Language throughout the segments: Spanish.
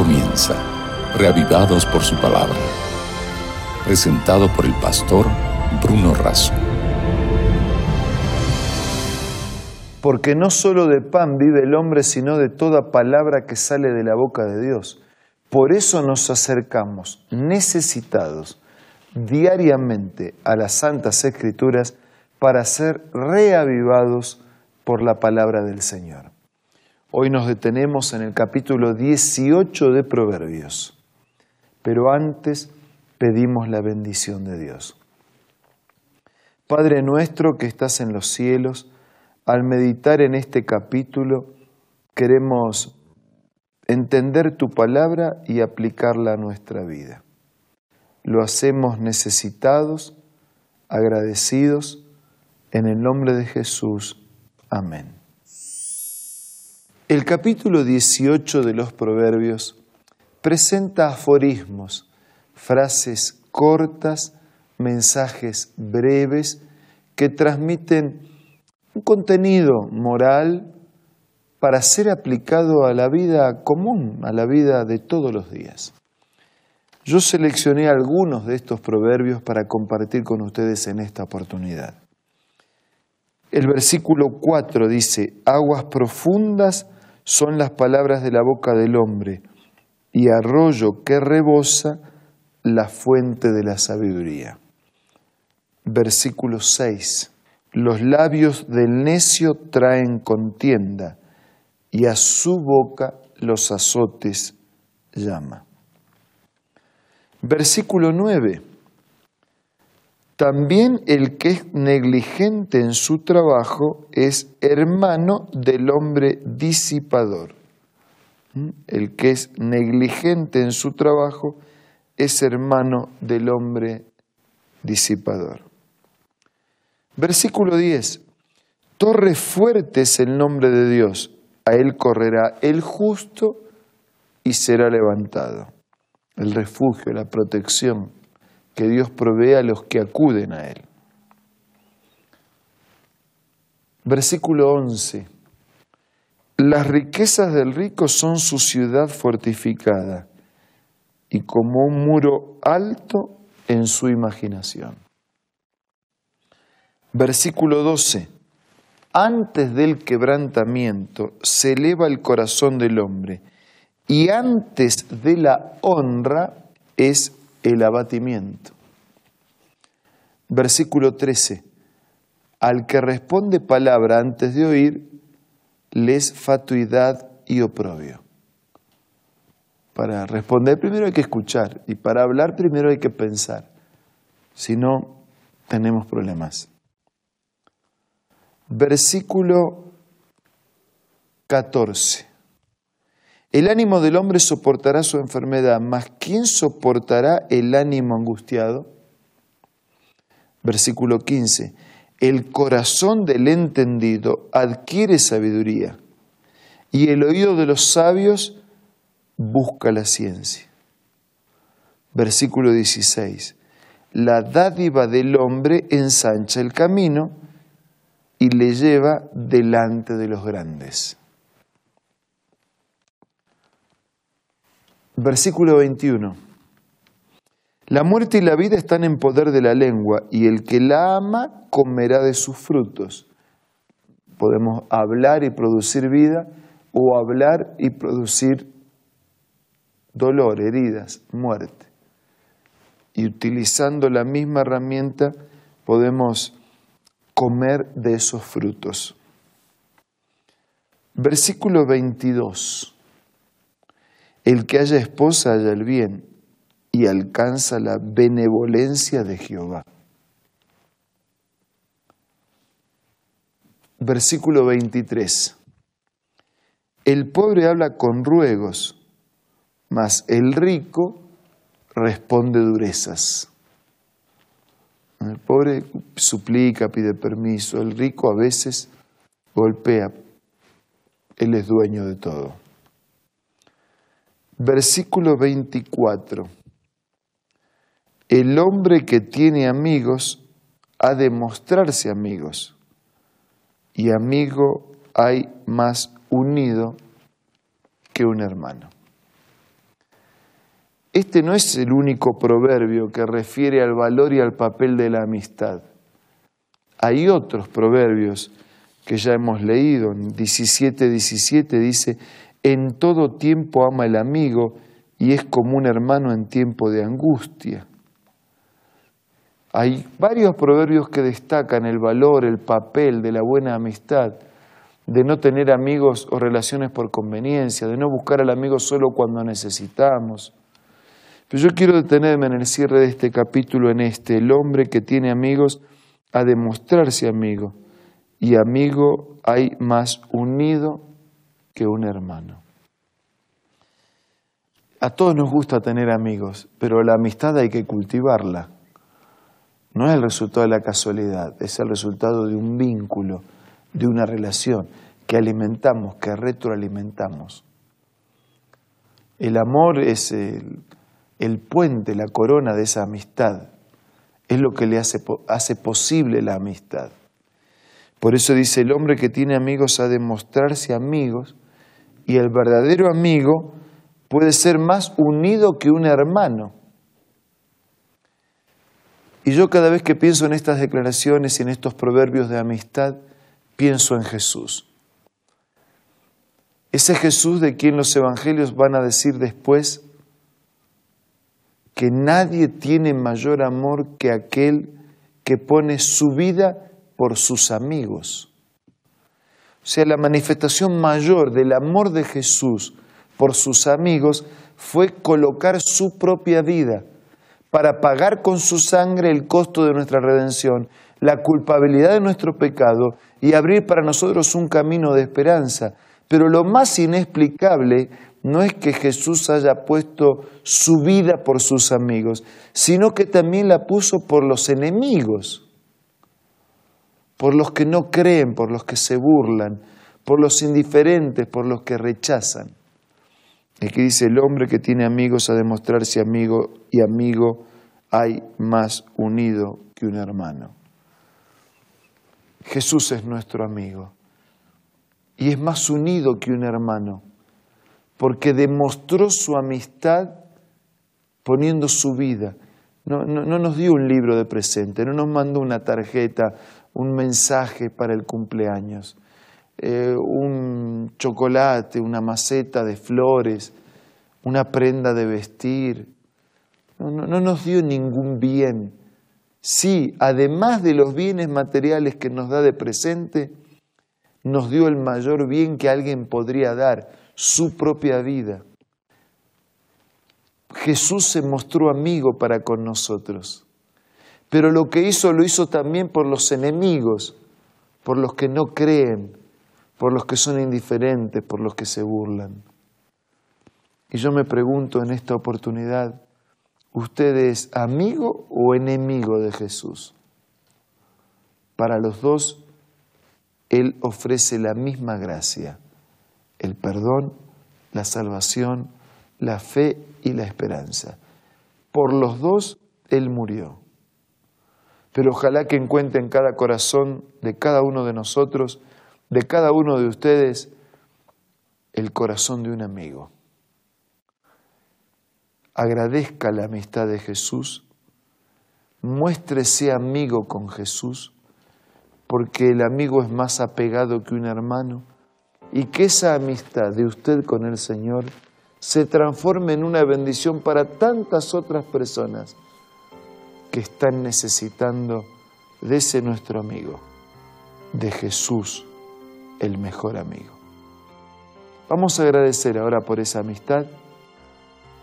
comienza, reavivados por su palabra. Presentado por el pastor Bruno Razo. Porque no solo de pan vive el hombre, sino de toda palabra que sale de la boca de Dios. Por eso nos acercamos necesitados diariamente a las Santas Escrituras para ser reavivados por la palabra del Señor. Hoy nos detenemos en el capítulo 18 de Proverbios, pero antes pedimos la bendición de Dios. Padre nuestro que estás en los cielos, al meditar en este capítulo queremos entender tu palabra y aplicarla a nuestra vida. Lo hacemos necesitados, agradecidos, en el nombre de Jesús. Amén. El capítulo 18 de los Proverbios presenta aforismos, frases cortas, mensajes breves que transmiten un contenido moral para ser aplicado a la vida común, a la vida de todos los días. Yo seleccioné algunos de estos proverbios para compartir con ustedes en esta oportunidad. El versículo 4 dice, aguas profundas son las palabras de la boca del hombre, y arroyo que rebosa la fuente de la sabiduría. Versículo 6. Los labios del necio traen contienda, y a su boca los azotes llama. Versículo 9. También el que es negligente en su trabajo es hermano del hombre disipador. ¿Mm? El que es negligente en su trabajo es hermano del hombre disipador. Versículo 10. Torre fuerte es el nombre de Dios. A él correrá el justo y será levantado. El refugio, la protección, que Dios provee a los que acuden a Él. Versículo 11. Las riquezas del rico son su ciudad fortificada y como un muro alto en su imaginación. Versículo 12. Antes del quebrantamiento se eleva el corazón del hombre y antes de la honra es el abatimiento. Versículo 13. Al que responde palabra antes de oír, les fatuidad y oprobio. Para responder primero hay que escuchar y para hablar primero hay que pensar. Si no, tenemos problemas. Versículo 14. El ánimo del hombre soportará su enfermedad, mas ¿quién soportará el ánimo angustiado? Versículo 15. El corazón del entendido adquiere sabiduría y el oído de los sabios busca la ciencia. Versículo 16. La dádiva del hombre ensancha el camino y le lleva delante de los grandes. Versículo 21. La muerte y la vida están en poder de la lengua, y el que la ama comerá de sus frutos. Podemos hablar y producir vida, o hablar y producir dolor, heridas, muerte. Y utilizando la misma herramienta podemos comer de esos frutos. Versículo 22. El que haya esposa haya el bien y alcanza la benevolencia de Jehová. Versículo 23. El pobre habla con ruegos, mas el rico responde durezas. El pobre suplica, pide permiso, el rico a veces golpea, él es dueño de todo. Versículo 24. El hombre que tiene amigos ha de mostrarse amigos, y amigo hay más unido que un hermano. Este no es el único proverbio que refiere al valor y al papel de la amistad. Hay otros proverbios que ya hemos leído. En 17, 17 dice, en todo tiempo ama el amigo y es como un hermano en tiempo de angustia. Hay varios proverbios que destacan el valor, el papel de la buena amistad, de no tener amigos o relaciones por conveniencia, de no buscar al amigo solo cuando necesitamos. Pero yo quiero detenerme en el cierre de este capítulo en este, el hombre que tiene amigos a demostrarse amigo, y amigo hay más unido que un hermano. A todos nos gusta tener amigos, pero la amistad hay que cultivarla. No es el resultado de la casualidad, es el resultado de un vínculo, de una relación que alimentamos, que retroalimentamos. El amor es el, puente, la corona de esa amistad. Es lo que le hace, hace posible la amistad. Por eso dice, el hombre que tiene amigos ha de mostrarse amigos y el verdadero amigo puede ser más unido que un hermano. Y yo cada vez que pienso en estas declaraciones y en estos proverbios de amistad, pienso en Jesús. Ese Jesús de quien los evangelios van a decir después que nadie tiene mayor amor que aquel que pone su vida por sus amigos. O sea, la manifestación mayor del amor de Jesús por sus amigos fue colocar su propia vida para pagar con su sangre el costo de nuestra redención, la culpabilidad de nuestro pecado y abrir para nosotros un camino de esperanza. Pero lo más inexplicable no es que Jesús haya puesto su vida por sus amigos, sino que también la puso por los enemigos, por los que no creen, por los que se burlan, por los indiferentes, por los que rechazan. Aquí dice, el hombre que tiene amigos a demostrarse amigo y amigo hay más unido que un hermano. Jesús es nuestro amigo y es más unido que un hermano porque demostró su amistad poniendo su vida. No, nos dio un libro de presente, no nos mandó una tarjeta, un mensaje para el cumpleaños. Eh, un chocolate, una maceta de flores, una prenda de vestir. No, no, nos dio ningún bien. Sí, además de los bienes materiales que nos da de presente, nos dio el mayor bien que alguien podría dar, su propia vida. Jesús se mostró amigo para con nosotros, pero lo que hizo lo hizo también por los enemigos, por los que no creen, por los que son indiferentes, por los que se burlan. Y yo me pregunto en esta oportunidad, ¿usted es amigo o enemigo de Jesús? Para los dos, Él ofrece la misma gracia, el perdón, la salvación, la fe y la esperanza. Por los dos, Él murió. Pero ojalá que encuentre en cada corazón de cada uno de nosotros de cada uno de ustedes el corazón de un amigo. Agradezca la amistad de Jesús, muéstrese amigo con Jesús, porque el amigo es más apegado que un hermano, y que esa amistad de usted con el Señor se transforme en una bendición para tantas otras personas que están necesitando de ese nuestro amigo, de Jesús el mejor amigo. Vamos a agradecer ahora por esa amistad.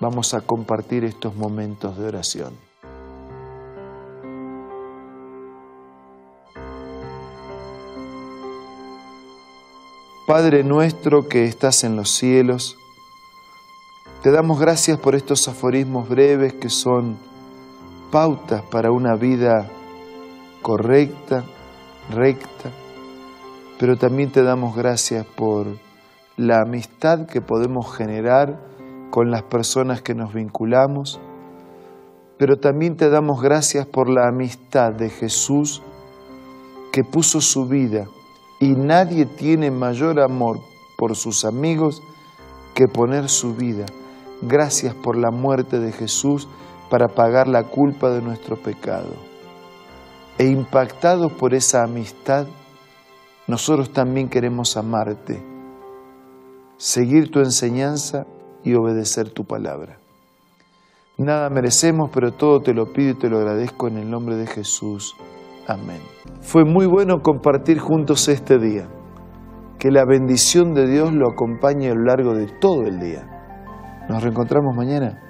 Vamos a compartir estos momentos de oración. Padre nuestro que estás en los cielos, te damos gracias por estos aforismos breves que son pautas para una vida correcta, recta, pero también te damos gracias por la amistad que podemos generar con las personas que nos vinculamos, pero también te damos gracias por la amistad de Jesús que puso su vida y nadie tiene mayor amor por sus amigos que poner su vida. gracias por la muerte de Jesús para pagar la culpa de nuestro pecado. E impactados por esa amistad, nosotros también queremos amarte, seguir tu enseñanza y obedecer tu palabra. Nada merecemos, pero todo te lo pido y te lo agradezco en el nombre de Jesús. Amén. Fue muy bueno compartir juntos este día. Que la bendición de Dios lo acompañe a lo largo de todo el día. Nos reencontramos mañana